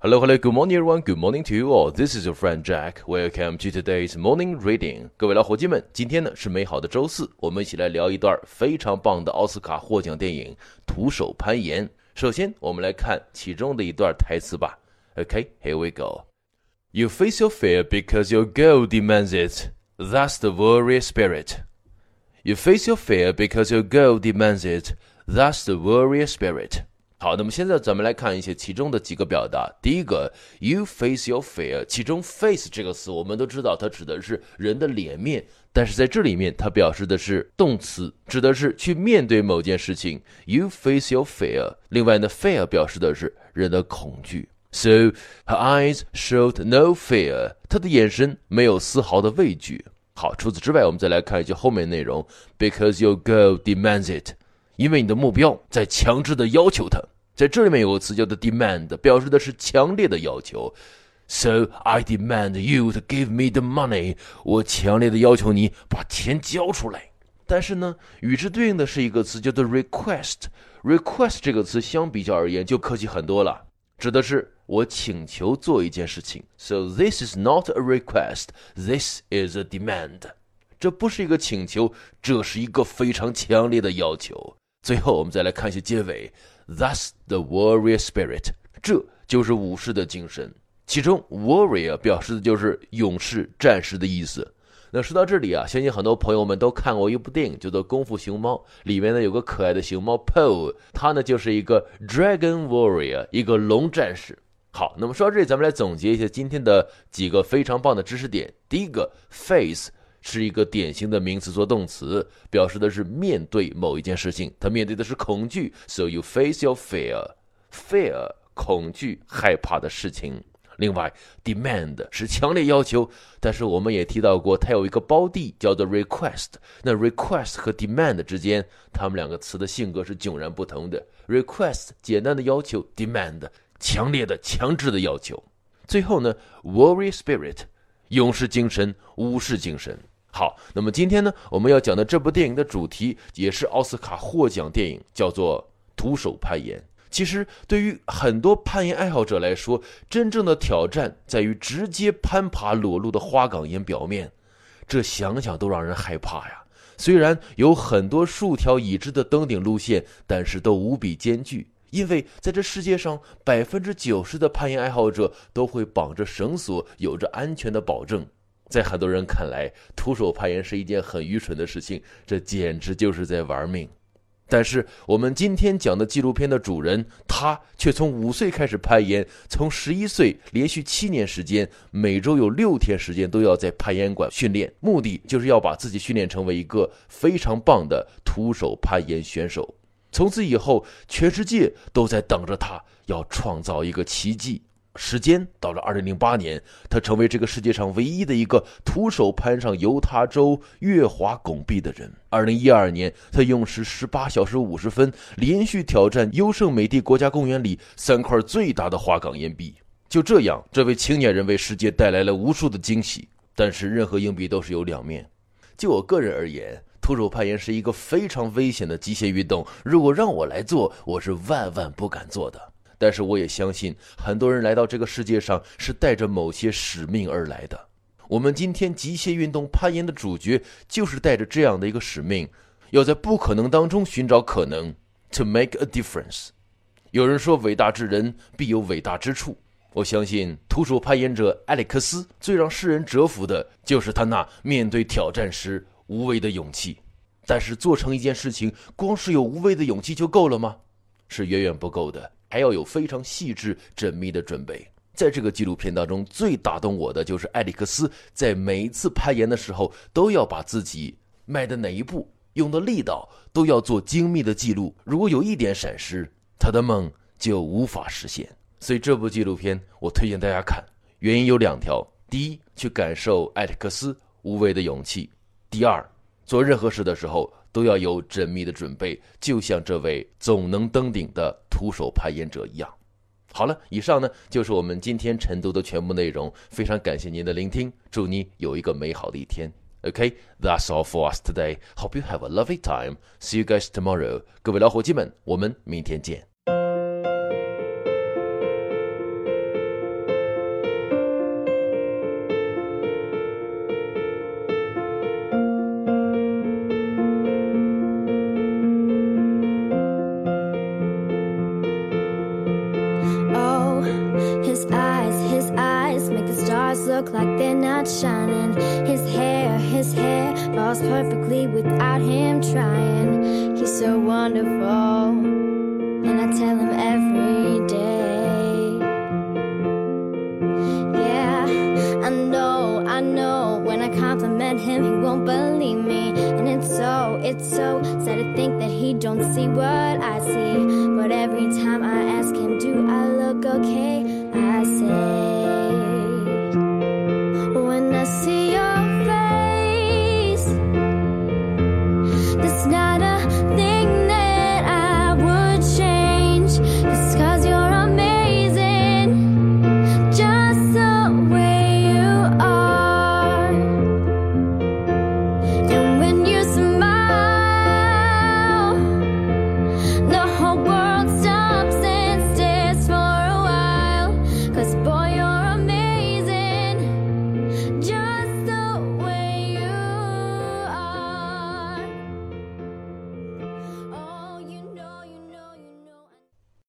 Hello, hello, good morning, everyone. Good morning to you all. This is your friend Jack. Welcome to today's morning reading. 各位老伙计们，今天呢是美好的周四，我们一起来聊一段非常棒的奥斯卡获奖电影《徒手攀岩》。首先，我们来看其中的一段台词吧。Okay, here we go. You face your fear because your goal demands it. That's the warrior spirit. You face your fear because your goal demands it. That's the warrior spirit. 好，那么现在咱们来看一些其中的几个表达。第一个，you face your fear，其中 face 这个词我们都知道，它指的是人的脸面，但是在这里面它表示的是动词，指的是去面对某件事情。You face your fear。另外呢，fear 表示的是人的恐惧。So her eyes showed no fear，她的眼神没有丝毫的畏惧。好，除此之外，我们再来看一下后面内容。Because your goal demands it，因为你的目标在强制的要求它。在这里面有个词叫做 demand，表示的是强烈的要求。So I demand you to give me the money。我强烈的要求你把钱交出来。但是呢，与之对应的是一个词叫做 request。request 这个词相比较而言就客气很多了，指的是我请求做一件事情。So this is not a request. This is a demand。这不是一个请求，这是一个非常强烈的要求。最后，我们再来看一下结尾。That's the warrior spirit，这就是武士的精神。其中，warrior 表示的就是勇士、战士的意思。那说到这里啊，相信很多朋友们都看过一部电影，叫做《功夫熊猫》，里面呢有个可爱的熊猫 Po，它呢就是一个 dragon warrior，一个龙战士。好，那么说到这里，咱们来总结一下今天的几个非常棒的知识点。第一个，face。是一个典型的名词做动词，表示的是面对某一件事情，他面对的是恐惧，so you face your fear，fear 恐惧害怕的事情。另外，demand 是强烈要求，但是我们也提到过，它有一个胞弟叫做 request。那 request 和 demand 之间，它们两个词的性格是迥然不同的。request 简单的要求，demand 强烈的、强制的要求。最后呢，warrior spirit 勇士精神、武士精神。好，那么今天呢，我们要讲的这部电影的主题也是奥斯卡获奖电影，叫做《徒手攀岩》。其实，对于很多攀岩爱好者来说，真正的挑战在于直接攀爬裸露的花岗岩表面，这想想都让人害怕呀。虽然有很多数条已知的登顶路线，但是都无比艰巨，因为在这世界上，百分之九十的攀岩爱好者都会绑着绳索，有着安全的保证。在很多人看来，徒手攀岩是一件很愚蠢的事情，这简直就是在玩命。但是我们今天讲的纪录片的主人，他却从五岁开始攀岩，从十一岁连续七年时间，每周有六天时间都要在攀岩馆训练，目的就是要把自己训练成为一个非常棒的徒手攀岩选手。从此以后，全世界都在等着他，要创造一个奇迹。时间到了二零零八年，他成为这个世界上唯一的一个徒手攀上犹他州月华拱壁的人。二零一二年，他用时十八小时五十分，连续挑战优胜美地国家公园里三块最大的花岗岩壁。就这样，这位青年人为世界带来了无数的惊喜。但是，任何硬币都是有两面。就我个人而言，徒手攀岩是一个非常危险的极限运动。如果让我来做，我是万万不敢做的。但是我也相信，很多人来到这个世界上是带着某些使命而来的。我们今天极限运动攀岩的主角就是带着这样的一个使命，要在不可能当中寻找可能，to make a difference。有人说，伟大之人必有伟大之处。我相信，徒手攀岩者埃里克斯最让世人折服的就是他那面对挑战时无畏的勇气。但是，做成一件事情，光是有无畏的勇气就够了吗？是远远不够的。还要有非常细致、缜密的准备。在这个纪录片当中，最打动我的就是艾利克斯在每一次攀岩的时候，都要把自己迈的哪一步、用的力道都要做精密的记录。如果有一点闪失，他的梦就无法实现。所以这部纪录片我推荐大家看，原因有两条：第一，去感受艾利克斯无畏的勇气；第二，做任何事的时候。都要有缜密的准备，就像这位总能登顶的徒手攀岩者一样。好了，以上呢就是我们今天晨读的全部内容。非常感谢您的聆听，祝你有一个美好的一天。OK，that's all for us today. Hope you have a lovely time. See you guys tomorrow. 各位老伙计们，我们明天见。Look like they're not shining. His hair, his hair falls perfectly without him trying. He's so wonderful, and I tell him every day. Yeah, I know, I know. When I compliment him, he won't believe me, and it's so, it's so sad to think that he don't see what I see. But every time I ask him, do I look okay? I say.